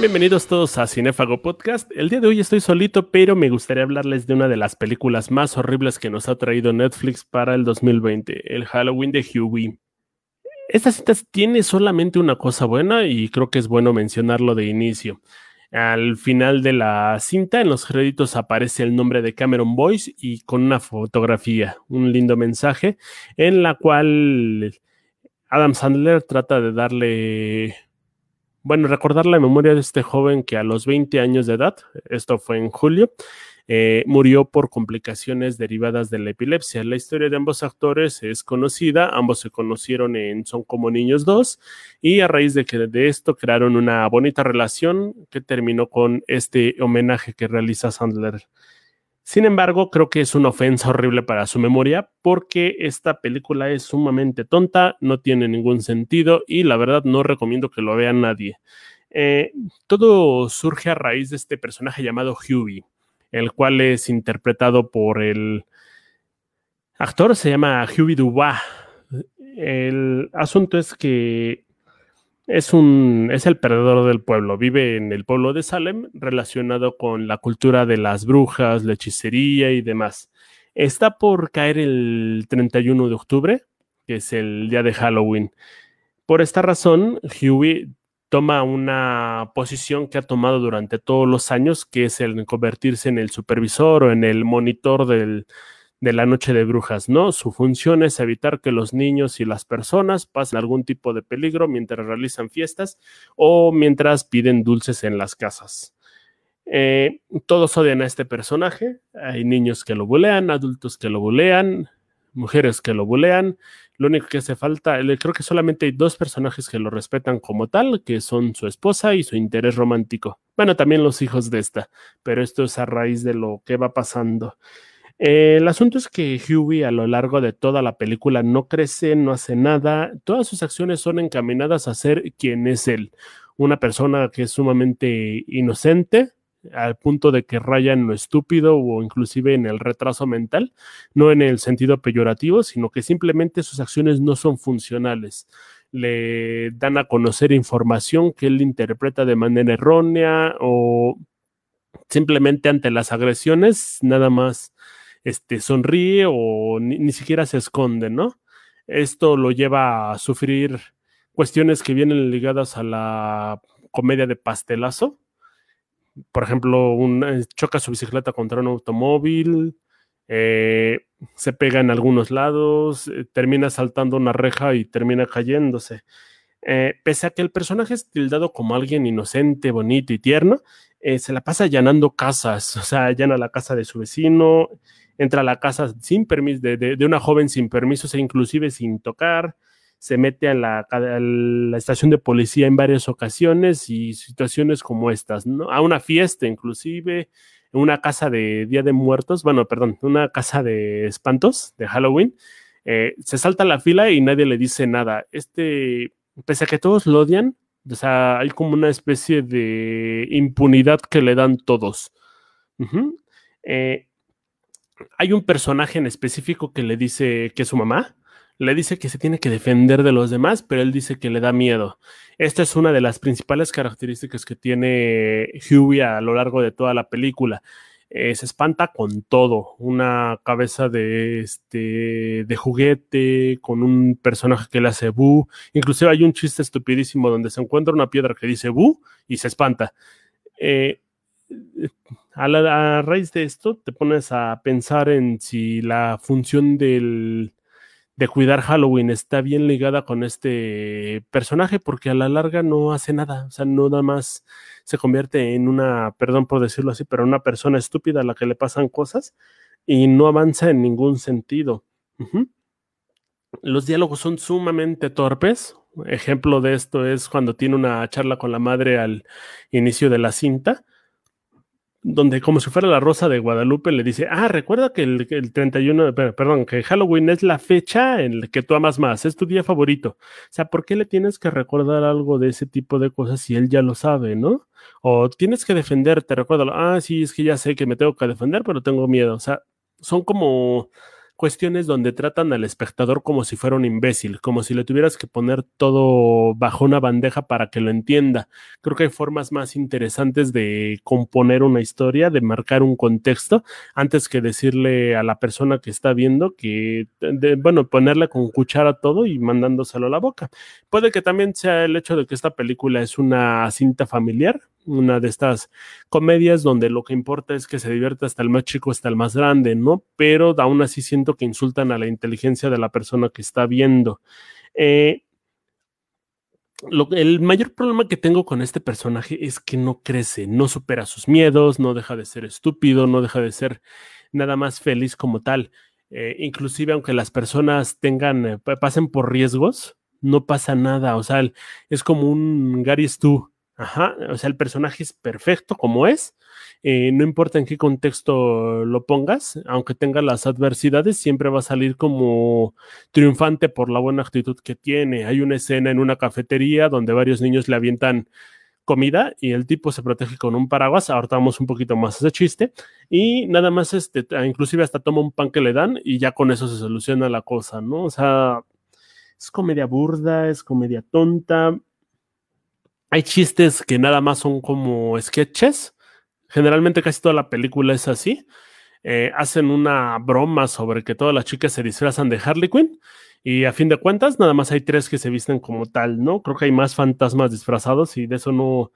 Bienvenidos todos a Cinefago Podcast. El día de hoy estoy solito, pero me gustaría hablarles de una de las películas más horribles que nos ha traído Netflix para el 2020, el Halloween de Huey. Esta cita tiene solamente una cosa buena y creo que es bueno mencionarlo de inicio. Al final de la cinta, en los créditos aparece el nombre de Cameron Boyce y con una fotografía, un lindo mensaje en la cual Adam Sandler trata de darle, bueno, recordar la memoria de este joven que a los 20 años de edad, esto fue en julio, eh, murió por complicaciones derivadas de la epilepsia. La historia de ambos actores es conocida, ambos se conocieron en Son como Niños 2 y a raíz de que de esto crearon una bonita relación que terminó con este homenaje que realiza Sandler. Sin embargo, creo que es una ofensa horrible para su memoria porque esta película es sumamente tonta, no tiene ningún sentido y la verdad no recomiendo que lo vea nadie. Eh, todo surge a raíz de este personaje llamado Huey el cual es interpretado por el actor, se llama Huey Dubois. El asunto es que es un es el perdedor del pueblo, vive en el pueblo de Salem relacionado con la cultura de las brujas, la hechicería y demás. Está por caer el 31 de octubre, que es el día de Halloween. Por esta razón, Huey toma una posición que ha tomado durante todos los años, que es el convertirse en el supervisor o en el monitor de la noche de brujas, ¿no? Su función es evitar que los niños y las personas pasen algún tipo de peligro mientras realizan fiestas o mientras piden dulces en las casas. Eh, todos odian a este personaje, hay niños que lo bulean, adultos que lo bulean, mujeres que lo bulean. Lo único que hace falta, creo que solamente hay dos personajes que lo respetan como tal, que son su esposa y su interés romántico. Bueno, también los hijos de esta, pero esto es a raíz de lo que va pasando. El asunto es que Huey a lo largo de toda la película no crece, no hace nada, todas sus acciones son encaminadas a ser quien es él, una persona que es sumamente inocente, al punto de que raya en lo estúpido o inclusive en el retraso mental, no en el sentido peyorativo, sino que simplemente sus acciones no son funcionales. Le dan a conocer información que él interpreta de manera errónea o simplemente ante las agresiones nada más este, sonríe o ni, ni siquiera se esconde, ¿no? Esto lo lleva a sufrir cuestiones que vienen ligadas a la comedia de pastelazo, por ejemplo, eh, choca su bicicleta contra un automóvil, eh, se pega en algunos lados, eh, termina saltando una reja y termina cayéndose. pese a que el personaje es tildado como alguien inocente, bonito y tierno, se la pasa allanando casas, o sea, allana la casa de su vecino, entra a la casa sin permiso, de, de, una joven sin permisos e inclusive sin tocar, se mete a la, estación de policía en varias ocasiones y situaciones como estas, ¿no? A una fiesta inclusive, en una casa de Día de Muertos, bueno, perdón, una casa de espantos de Halloween, eh, se salta la fila y nadie le dice nada. Este, pese a que todos lo odian, o sea, hay como una especie de impunidad que le dan todos. Hay un personaje en específico que le dice que es su mamá, le dice que se tiene que defender de los demás, pero él dice que le da miedo. Esta es una de las principales características que tiene Huey a lo largo de toda la película. Eh, se espanta con todo, una cabeza de, este, de juguete, con un personaje que le hace bu. Inclusive hay un chiste estupidísimo donde se encuentra una piedra que dice bu y se espanta. Eh, a, raíz de esto te pones a pensar en si la función del, de cuidar Halloween está bien ligada con este personaje porque a la larga no hace nada, o sea, no nada más se convierte en una, perdón por decirlo así, pero una persona estúpida a la que le pasan cosas y no avanza en ningún sentido. Los diálogos son sumamente torpes. Ejemplo de esto es cuando tiene una charla con la madre al inicio de la cinta donde como si fuera la rosa de Guadalupe le dice, ah, recuerda que el, el 31, perdón, que Halloween es la fecha en la que tú amas más, es tu día favorito. O sea, ¿por qué le tienes que recordar algo de ese tipo de cosas si él ya lo sabe, no? O tienes que defenderte, recuérdalo, ah, sí, es que ya sé que me tengo que defender, pero tengo miedo. O sea, son como cuestiones donde tratan al espectador como si fuera un imbécil, como si le tuvieras que poner todo bajo una bandeja para que lo entienda. Creo que hay formas más interesantes de componer una historia, de marcar un contexto, antes que decirle a la persona que está viendo que, bueno, ponerle con cuchara todo y mandándoselo a la boca. Puede que también sea el hecho de que esta película es una cinta familiar, una de estas comedias donde lo que importa es que se divierta hasta el más chico, hasta el más grande, ¿no? Pero aún así siento que insultan a la inteligencia de la persona que está viendo. Eh, el mayor problema que tengo con este personaje es que no crece, no supera sus miedos, no deja de ser estúpido, no deja de ser nada más feliz como tal. Eh, inclusive aunque las personas tengan, eh, pasen por riesgos, no pasa nada. O sea, es como un Gary Stu Ajá, o sea, el personaje es perfecto como es. Eh, no importa en qué contexto lo pongas, aunque tenga las adversidades, siempre va a salir como triunfante por la buena actitud que tiene. Hay una escena en una cafetería donde varios niños le avientan comida y el tipo se protege con un paraguas. Ahorita vamos un poquito más ese chiste. Y nada más, este, inclusive hasta toma un pan que le dan y ya con eso se soluciona la cosa, ¿no? O sea, es comedia burda, es comedia tonta hay chistes que nada más son como sketches. Generalmente casi toda la película es así. Eh, hacen una broma sobre que todas las chicas se disfrazan de Harley Quinn y a fin de cuentas nada más hay tres que se visten como tal, ¿no? Creo que hay más fantasmas disfrazados y de eso no,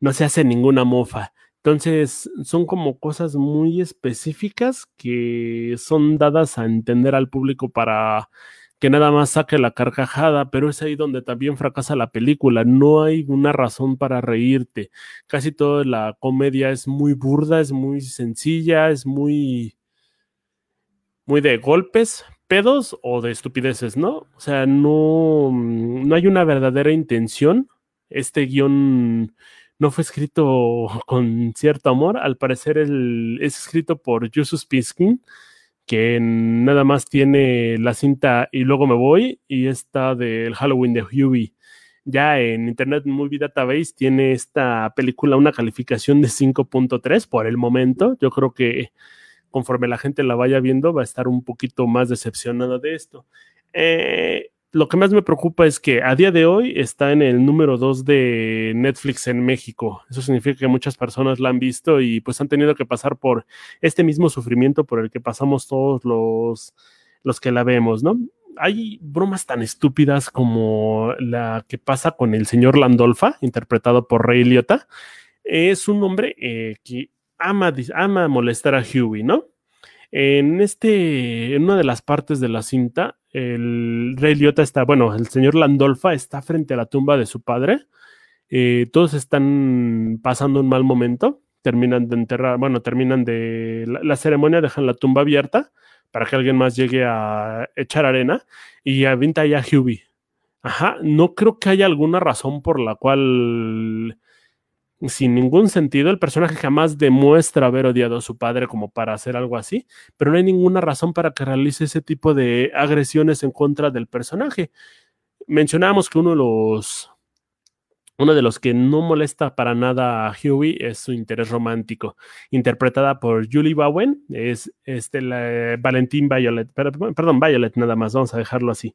no se hace ninguna mofa. Entonces son como cosas muy específicas que son dadas a entender al público para que nada más saque la carcajada, pero es ahí donde también fracasa la película. No hay una razón para reírte. Casi toda la comedia es muy burda, es muy sencilla, es muy, muy de golpes, pedos o de estupideces, ¿no? O sea, no, no hay una verdadera intención. Este guion no fue escrito con cierto amor. Al parecer es escrito por Justus Piskin que nada más tiene la cinta y luego me voy y esta del Halloween de Huey. Ya en Internet Movie Database tiene esta película una calificación de 5.3 por el momento. Yo creo que conforme la gente la vaya viendo va a estar un poquito más decepcionada de esto. Eh, lo que más me preocupa es que a día de hoy está en el número 2 de Netflix en México. Eso significa que muchas personas la han visto y pues han tenido que pasar por este mismo sufrimiento por el que pasamos todos los, los que la vemos, ¿no? Hay bromas tan estúpidas como la que pasa con el señor Landolfa, interpretado por Ray Liotta. Es un hombre eh, que ama, ama molestar a Huey, ¿no? En este, en una de las partes de la cinta, el rey Liotta está, bueno, el señor Landolfa está frente a la tumba de su padre. Eh, todos están pasando un mal momento. Terminan de enterrar, bueno, terminan de la, ceremonia, dejan la tumba abierta para que alguien más llegue a echar arena y avienta ya a Hughie. Ajá, no creo que haya alguna razón por la cual sin ningún sentido. El personaje jamás demuestra haber odiado a su padre como para hacer algo así, pero no hay ninguna razón para que realice ese tipo de agresiones en contra del personaje. Mencionábamos que uno de los uno de los que no molesta para nada a Huey es su interés romántico, interpretada por Julie Bowen, es este la, Valentín Violet, perdón, Violet nada más, vamos a dejarlo así.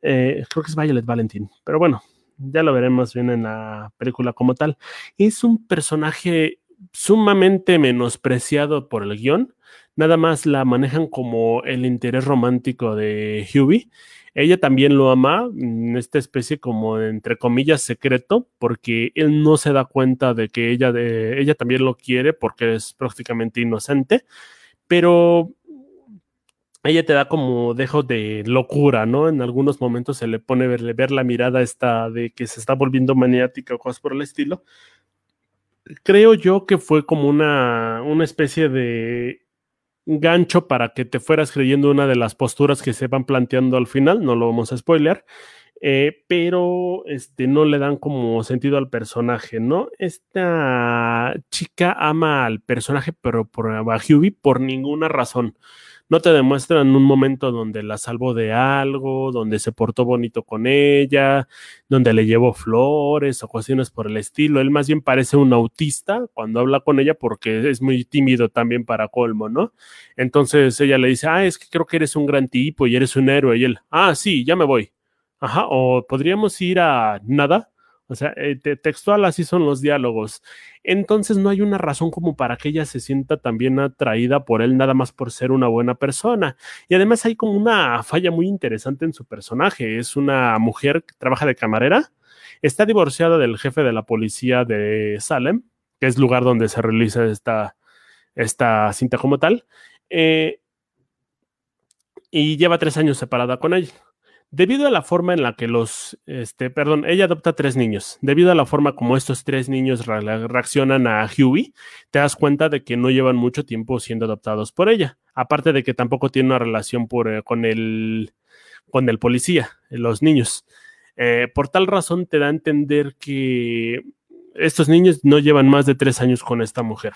Eh, creo que es Violet Valentín, pero bueno, ya lo veremos bien en la película como tal. Es un personaje sumamente menospreciado por el guion. Nada más la manejan como el interés romántico de Hughie. Ella también lo ama, en esta especie como entre comillas secreto, porque él no se da cuenta de que ella, de, ella también lo quiere porque es prácticamente inocente. Pero ella te da como dejo de locura, ¿no? En algunos momentos se le pone verle ver la mirada esta de que se está volviendo maniática o cosas por el estilo. Creo yo que fue como una, una especie de gancho para que te fueras creyendo una de las posturas que se van planteando al final, no lo vamos a spoiler, eh, pero este, no le dan como sentido al personaje, ¿no? Esta chica ama al personaje, pero por a por ninguna razón No te demuestran un momento donde la salvó de algo, donde se portó bonito con ella, donde le llevó flores o cuestiones por el estilo. Él más bien parece un autista cuando habla con ella porque es muy tímido también para colmo, ¿no? Entonces ella le dice, ah, es que creo que eres un gran tipo y eres un héroe. Y él, ah, sí, ya me voy. Ajá, o podríamos ir a nada o sea, eh, textual así son los diálogos. Entonces no hay una razón como para que ella se sienta también atraída por él nada más por ser una buena persona. Y además hay como una falla muy interesante en su personaje. Es una mujer que trabaja de camarera, está divorciada del jefe de la policía de Salem, que es lugar donde se realiza esta, esta cinta como tal. Eh, y lleva tres años separada con él. Debido a la forma en la que los, este, perdón, ella adopta tres niños. Debido a la forma como estos tres niños reaccionan a Huey, te das cuenta de que no llevan mucho tiempo siendo adoptados por ella. Aparte de que tampoco tiene una relación eh, con, el, con el policía, los niños. Eh, por tal razón te da a entender que estos niños no llevan más de tres años con esta mujer.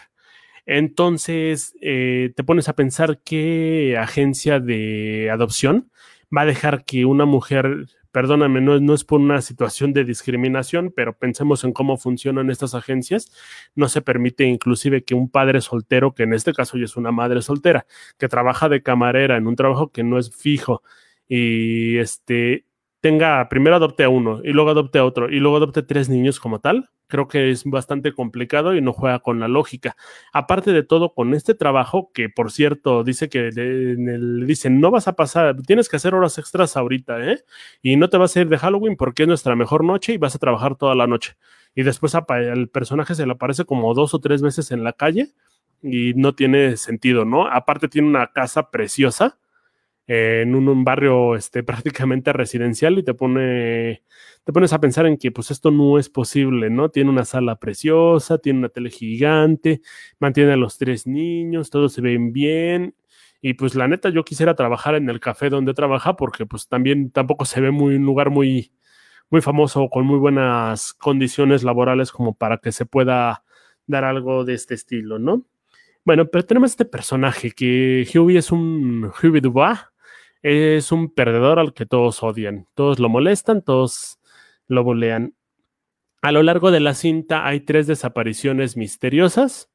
Entonces eh, te pones a pensar qué agencia de adopción va a dejar que una mujer, perdóname, no, no es por una situación de discriminación, pero pensemos en cómo funcionan estas agencias, no se permite inclusive que un padre soltero, que en este caso ya es una madre soltera, que trabaja de camarera en un trabajo que no es fijo y este tenga, primero adopte a uno y luego adopte a otro y luego adopte tres niños como tal, creo que es bastante complicado y no juega con la lógica. Aparte de todo, con este trabajo, que por cierto, dice que el, dicen, no vas a pasar, tienes que hacer horas extras ahorita, ¿eh? Y no te vas a ir de Halloween porque es nuestra mejor noche y vas a trabajar toda la noche. Y después el personaje se le aparece como dos o tres veces en la calle y no tiene sentido, ¿no? Aparte tiene una casa preciosa en un, barrio este, prácticamente residencial y te pone, te pones a pensar en que pues esto no es posible, ¿no? Tiene una sala preciosa, tiene una tele gigante, mantiene a los tres niños, todos se ven bien. Y pues la neta, yo quisiera trabajar en el café donde trabaja porque pues también tampoco se ve muy un lugar muy, muy famoso con muy buenas condiciones laborales como para que se pueda dar algo de este estilo, ¿no? Bueno, pero tenemos este personaje que Huey es un Huey Dubois, es un perdedor al que todos odian, todos lo molestan, todos lo bolean. A lo largo de la cinta hay tres desapariciones misteriosas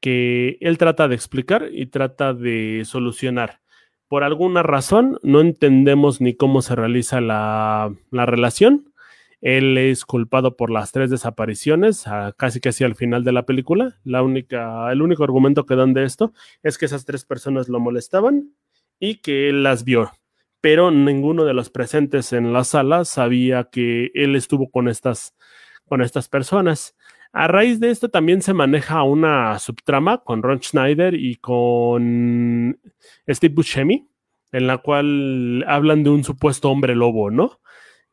que él trata de explicar y trata de solucionar. Por alguna razón no entendemos ni cómo se realiza la, relación. Él es culpado por las tres desapariciones, casi que al final de la película. La única, el único argumento que dan de esto es que esas tres personas lo molestaban y que él las vio, pero ninguno de los presentes en la sala sabía que él estuvo con estas, con estas personas. A raíz de esto también se maneja una subtrama con Ron Schneider y con Steve Buscemi, en la cual hablan de un supuesto hombre lobo, ¿no?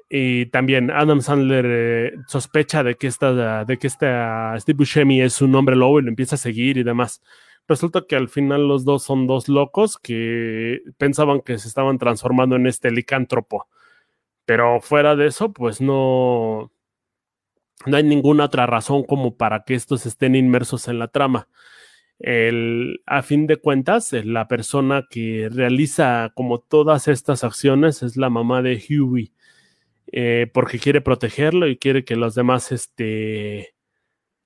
Y también Adam Sandler eh, sospecha de que, esta, de que Steve Buscemi es un hombre lobo y lo empieza a seguir y demás. Resulta que al final los dos son dos locos que pensaban que se estaban transformando en este licántropo. Pero fuera de eso, pues no, no hay ninguna otra razón como para que estos estén inmersos en la trama. El, a fin de cuentas, la persona que realiza como todas estas acciones es la mamá de Huey, eh, porque quiere protegerlo y quiere que los demás este,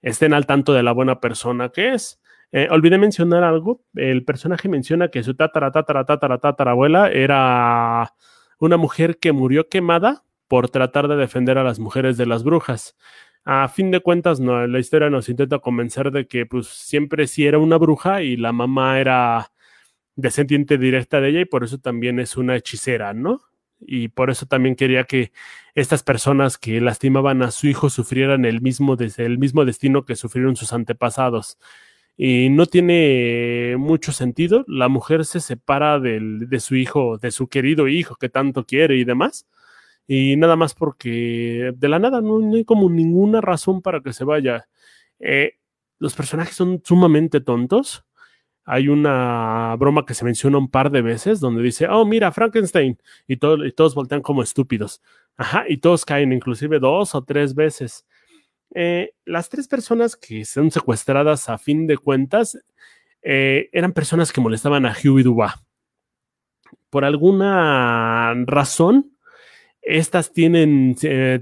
estén al tanto de la buena persona que es. Eh, olvidé mencionar algo. El personaje menciona que su tatara, tatara, tatara, tatara abuela era una mujer que murió quemada por tratar de defender a las mujeres de las brujas. A fin de cuentas, no, la historia nos intenta convencer de que pues siempre sí era una bruja y la mamá era descendiente directa de ella y por eso también es una hechicera, ¿no? Y por eso también quería que estas personas que lastimaban a su hijo sufrieran el mismo, el mismo destino que sufrieron sus antepasados y no tiene mucho sentido. La mujer se separa de su hijo, de su querido hijo que tanto quiere y demás. Y nada más porque de la nada no, hay como ninguna razón para que se vaya. Eh, los personajes son sumamente tontos. Hay una broma que se menciona un par de veces donde dice, oh, mira, Frankenstein. Y, y todos voltean como estúpidos. Ajá, y todos caen, inclusive dos o tres veces. Eh, las tres personas que son secuestradas a fin de cuentas eh, eran personas que molestaban a Huey Dubois. por alguna razón, estas tienen,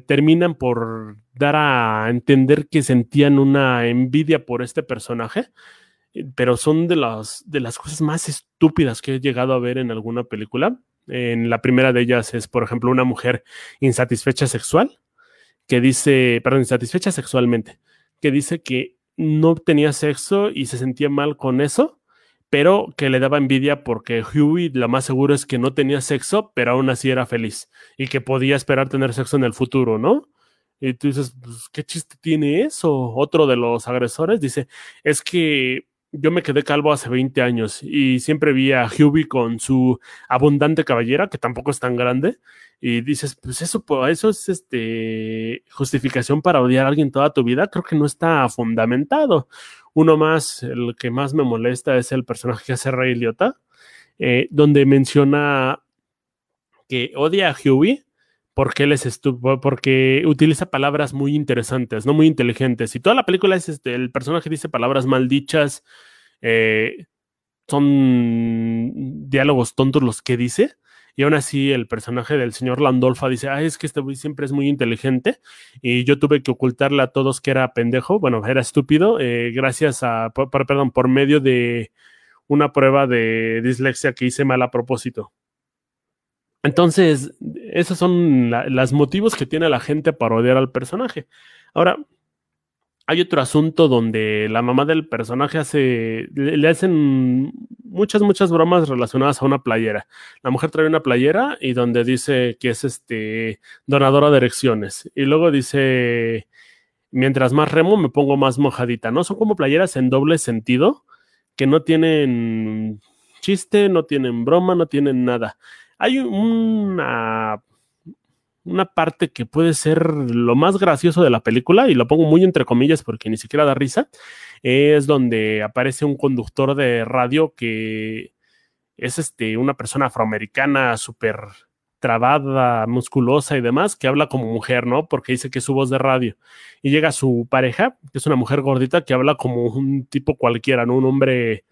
terminan por dar a entender que sentían una envidia por este personaje, pero son de las, de las cosas más estúpidas que he llegado a ver en alguna película. En la primera de ellas es, por ejemplo, una mujer insatisfecha sexual, que dice, perdón, insatisfecha sexualmente, que dice que no tenía sexo y se sentía mal con eso, pero que le daba envidia porque Huey lo más seguro es que no tenía sexo, pero aún así era feliz y que podía esperar tener sexo en el futuro, ¿no? Y tú dices, pues, ¿qué chiste tiene eso? Otro de los agresores dice, es que yo me quedé calvo hace 20 años y siempre vi a Huey con su abundante cabellera, que tampoco es tan grande, y dices, pues eso, eso es este justificación para odiar a alguien toda tu vida, creo que no está fundamentado. Uno más, el que más me molesta es el personaje que hace Ray Liotta, eh, donde menciona que odia a Huey porque él es porque utiliza palabras muy interesantes, no muy inteligentes. Y toda la película es este, el personaje dice palabras maldichas, eh, son diálogos tontos los que dice. Y aún así, el personaje del señor Landolfa dice: Ay, es que este güey siempre es muy inteligente. Y yo tuve que ocultarle a todos que era pendejo. Bueno, era estúpido. Eh, gracias a, perdón, por medio de una prueba de dislexia que hice mal a propósito. Entonces, esos son los motivos que tiene la gente para odiar al personaje. Ahora, hay otro asunto donde la mamá del personaje hace, le, hacen muchas, muchas bromas relacionadas a una playera. La mujer trae una playera y donde dice que es este donadora de erecciones. Y luego dice, mientras más remo me pongo más mojadita, ¿no? Son como playeras en doble sentido que no tienen chiste, no tienen broma, no tienen nada. Hay una una parte que puede ser lo más gracioso de la película, y lo pongo muy entre comillas porque ni siquiera da risa, es donde aparece un conductor de radio que es este, una persona afroamericana súper trabada, musculosa y demás, que habla como mujer, ¿no? Porque dice que es su voz de radio. Y llega su pareja, que es una mujer gordita, que habla como un tipo cualquiera, ¿no? Un hombre,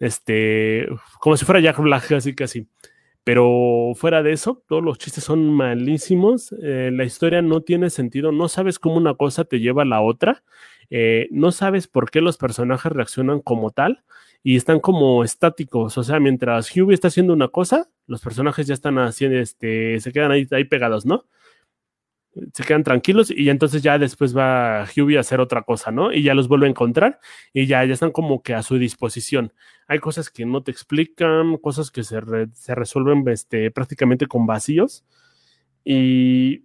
este, como si fuera Jack Black, así casi. Pero fuera de eso, todos los chistes son malísimos. Eh, la historia no tiene sentido. No sabes cómo una cosa te lleva a la otra. Eh, no sabes por qué los personajes reaccionan como tal y están como estáticos. O sea, mientras Hughie está haciendo una cosa, los personajes ya están haciendo, este, se quedan ahí, ahí pegados, ¿no? Se quedan tranquilos y entonces ya después va Hughie a hacer otra cosa, ¿no? Y ya los vuelve a encontrar y ya, ya están como que a su disposición. Hay cosas que no te explican, cosas que se, se resuelven este, prácticamente con vacíos. Y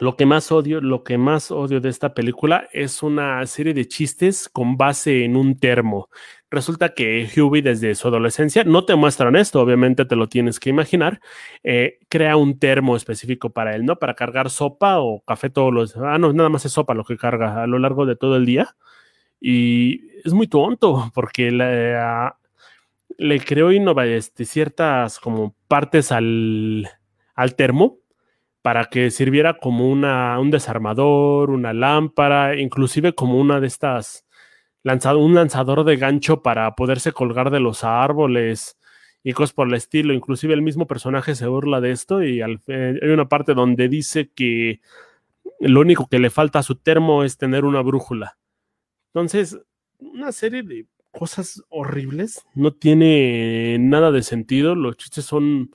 lo que más odio, lo que más odio de esta película es una serie de chistes con base en un termo. Resulta que Huey desde su adolescencia, no te muestran esto, obviamente te lo tienes que imaginar, eh, crea un termo específico para él, ¿no? Para cargar sopa o café todos los... Ah, no, nada más es sopa lo que carga a lo largo de todo el día. Y es muy tonto porque le creó innova, este, ciertas como partes al, al termo para que sirviera como una, un desarmador, una lámpara, inclusive como una de estas, lanzado, un lanzador de gancho para poderse colgar de los árboles y cosas por el estilo. Inclusive el mismo personaje se burla de esto y hay una parte donde dice que lo único que le falta a su termo es tener una brújula. Entonces, una serie de cosas horribles, no tiene nada de sentido, los chistes son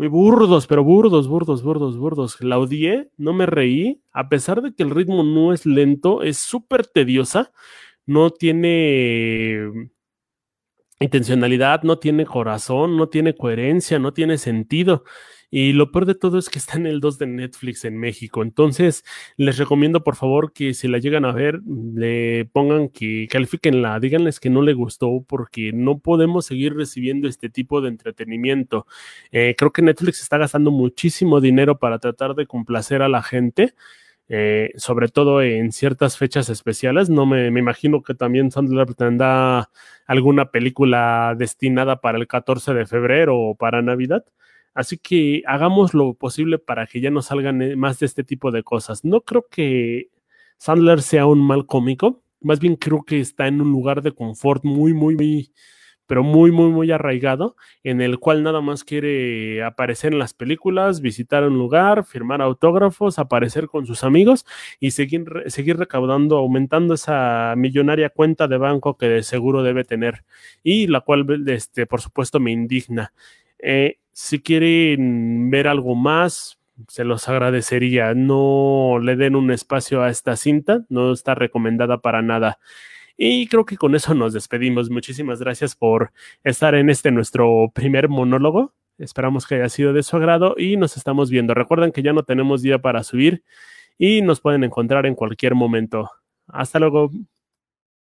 muy burdos, pero burdos, burdos, burdos, burdos. La odié, no me reí, a pesar de que el ritmo no es lento, es súper tediosa, no tiene intencionalidad, no tiene corazón, no tiene coherencia, no tiene sentido. Y lo peor de todo es que está en el 2 de Netflix en México. Entonces, les recomiendo por favor que si la llegan a ver, le pongan que califiquenla, díganles que no le gustó porque no podemos seguir recibiendo este tipo de entretenimiento. Eh, creo que Netflix está gastando muchísimo dinero para tratar de complacer a la gente. Eh, sobre todo en ciertas fechas especiales. No me, me imagino que también Sandler tendrá alguna película destinada para el 14 de febrero o para Navidad. Así que hagamos lo posible para que ya no salgan eh, más de este tipo de cosas. No creo que Sandler sea un mal cómico, más bien creo que está en un lugar de confort muy, muy, muy pero muy, muy, muy arraigado, en el cual nada más quiere aparecer en las películas, visitar un lugar, firmar autógrafos, aparecer con sus amigos y seguir, seguir recaudando, aumentando esa millonaria cuenta de banco que de seguro debe tener y la cual, este, por supuesto, me indigna. Eh, si quieren ver algo más, se los agradecería. No le den un espacio a esta cinta, no está recomendada para nada. Y creo que con eso nos despedimos. Muchísimas gracias por estar en este nuestro primer monólogo. Esperamos que haya sido de su agrado y nos estamos viendo. Recuerden que ya no tenemos día para subir y nos pueden encontrar en cualquier momento. Hasta luego.